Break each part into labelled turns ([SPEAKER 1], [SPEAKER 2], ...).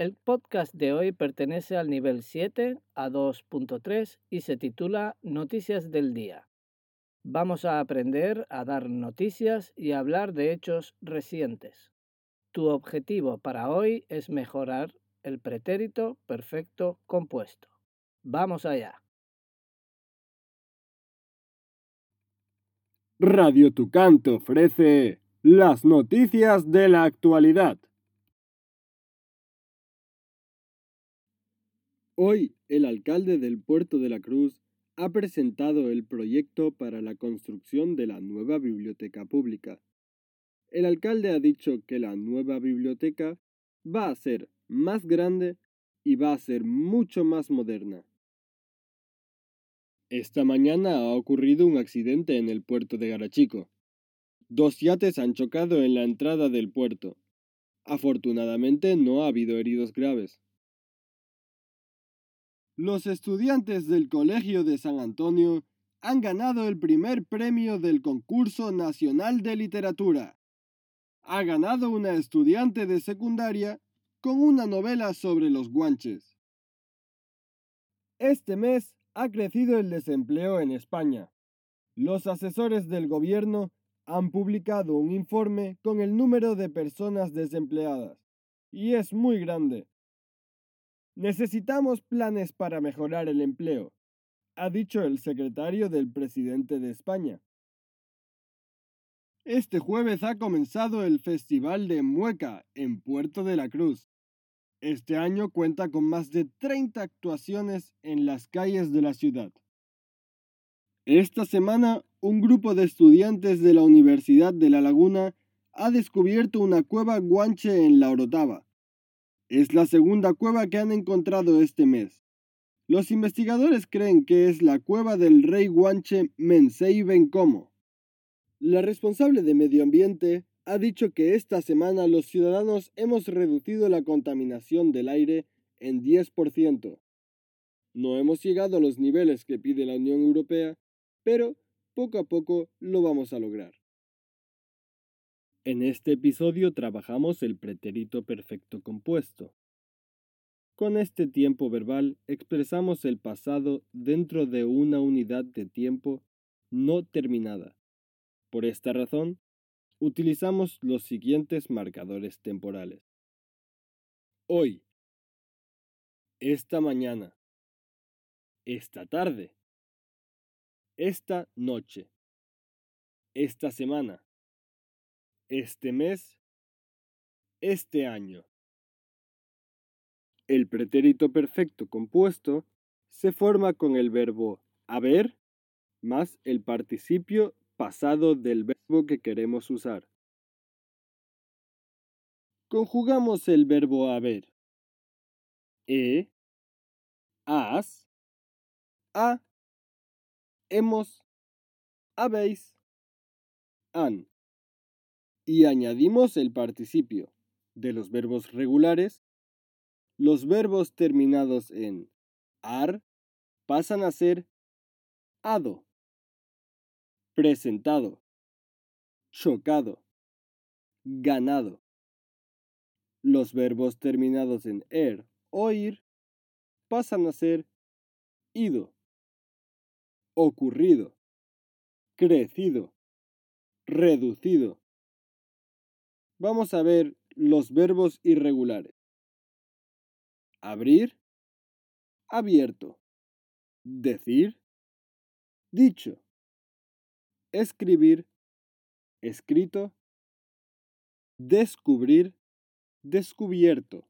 [SPEAKER 1] El podcast de hoy pertenece al nivel 7 a 2.3 y se titula Noticias del Día. Vamos a aprender a dar noticias y a hablar de hechos recientes. Tu objetivo para hoy es mejorar el pretérito perfecto compuesto. Vamos allá.
[SPEAKER 2] Radio Tucán ofrece las noticias de la actualidad. Hoy, el alcalde del puerto de la Cruz ha presentado el proyecto para la construcción de la nueva biblioteca pública. El alcalde ha dicho que la nueva biblioteca va a ser más grande y va a ser mucho más moderna. Esta mañana ha ocurrido un accidente en el puerto de Garachico. Dos yates han chocado en la entrada del puerto. Afortunadamente no ha habido heridos graves. Los estudiantes del Colegio de San Antonio han ganado el primer premio del Concurso Nacional de Literatura. Ha ganado una estudiante de secundaria con una novela sobre los guanches. Este mes ha crecido el desempleo en España. Los asesores del gobierno han publicado un informe con el número de personas desempleadas, y es muy grande. Necesitamos planes para mejorar el empleo, ha dicho el secretario del presidente de España. Este jueves ha comenzado el Festival de Mueca en Puerto de la Cruz. Este año cuenta con más de 30 actuaciones en las calles de la ciudad. Esta semana, un grupo de estudiantes de la Universidad de La Laguna ha descubierto una cueva guanche en La Orotava. Es la segunda cueva que han encontrado este mes. Los investigadores creen que es la cueva del rey guanche Mensei Bencomo. La responsable de medio ambiente ha dicho que esta semana los ciudadanos hemos reducido la contaminación del aire en 10%. No hemos llegado a los niveles que pide la Unión Europea, pero poco a poco lo vamos a lograr. En este episodio trabajamos el pretérito perfecto compuesto. Con este tiempo verbal expresamos el pasado dentro de una unidad de tiempo no terminada. Por esta razón, utilizamos los siguientes marcadores temporales. Hoy, esta mañana, esta tarde, esta noche, esta semana, este mes, este año. El pretérito perfecto compuesto se forma con el verbo haber más el participio pasado del verbo que queremos usar. Conjugamos el verbo haber. He, has, ha, hemos, habéis, han y añadimos el participio. De los verbos regulares, los verbos terminados en ar pasan a ser ado, presentado, chocado, ganado. Los verbos terminados en er o ir pasan a ser ido, ocurrido, crecido, reducido, Vamos a ver los verbos irregulares. Abrir, abierto. Decir, dicho. Escribir, escrito. Descubrir, descubierto.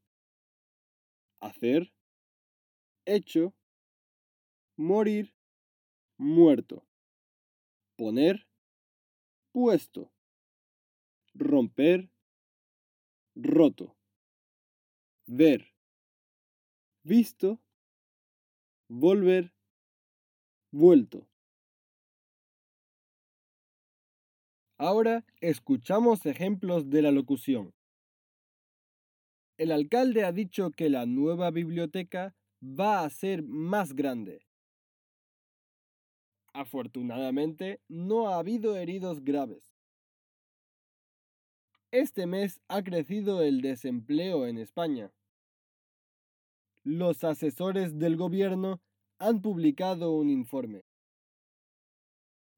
[SPEAKER 2] Hacer, hecho. Morir, muerto. Poner, puesto. Romper, roto, ver, visto, volver, vuelto, Ahora escuchamos ejemplos de la locución. El alcalde ha dicho que la nueva biblioteca va a ser más grande. Afortunadamente, no ha habido heridos graves. Este mes ha crecido el desempleo en España. Los asesores del gobierno han publicado un informe.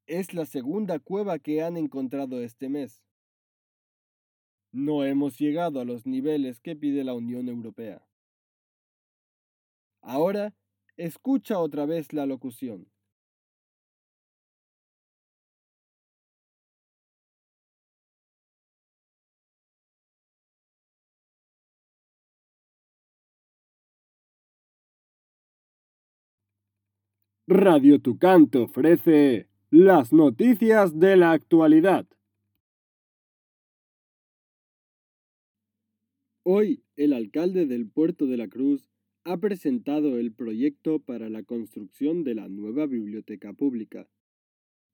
[SPEAKER 2] Es la segunda cueva que han encontrado este mes. No hemos llegado a los niveles que pide la Unión Europea. Ahora, escucha otra vez la locución. Radio Tucanto ofrece las noticias de la actualidad. Hoy, el alcalde del puerto de la Cruz ha presentado el proyecto para la construcción de la nueva biblioteca pública.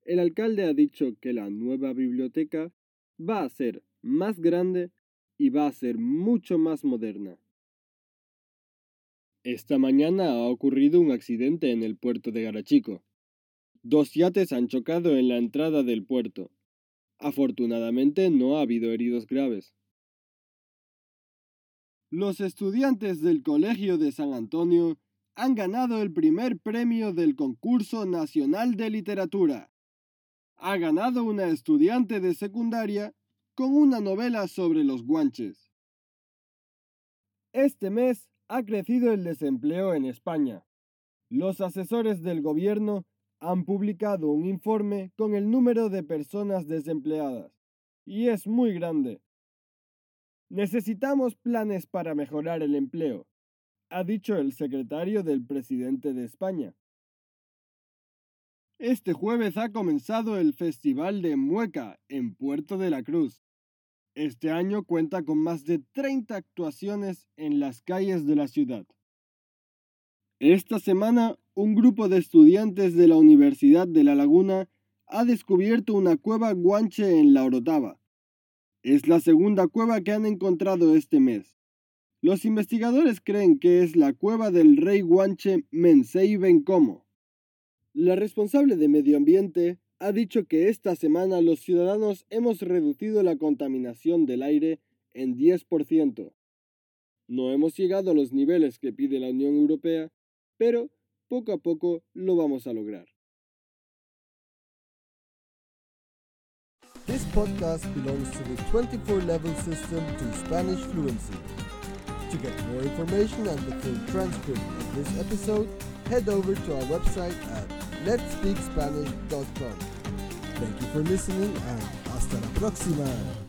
[SPEAKER 2] El alcalde ha dicho que la nueva biblioteca va a ser más grande y va a ser mucho más moderna. Esta mañana ha ocurrido un accidente en el puerto de Garachico. Dos yates han chocado en la entrada del puerto. Afortunadamente no ha habido heridos graves. Los estudiantes del Colegio de San Antonio han ganado el primer premio del concurso nacional de literatura. Ha ganado una estudiante de secundaria con una novela sobre los guanches. Este mes ha crecido el desempleo en España. Los asesores del gobierno han publicado un informe con el número de personas desempleadas, y es muy grande. Necesitamos planes para mejorar el empleo, ha dicho el secretario del presidente de España. Este jueves ha comenzado el Festival de Mueca en Puerto de la Cruz. Este año cuenta con más de 30 actuaciones en las calles de la ciudad. Esta semana, un grupo de estudiantes de la Universidad de La Laguna ha descubierto una cueva guanche en La Orotava. Es la segunda cueva que han encontrado este mes. Los investigadores creen que es la cueva del rey guanche Mensei Bencomo. La responsable de medio ambiente ha dicho que esta semana los ciudadanos hemos reducido la contaminación del aire en 10%. No hemos llegado a los niveles que pide la Unión Europea, pero poco a poco lo vamos a lograr.
[SPEAKER 3] This podcast belongs to the 24 level system to Spanish fluency. To get more information and the full transcript of this episode, head over to our website at letspeakspanish.com. Thank you for listening and hasta la próxima.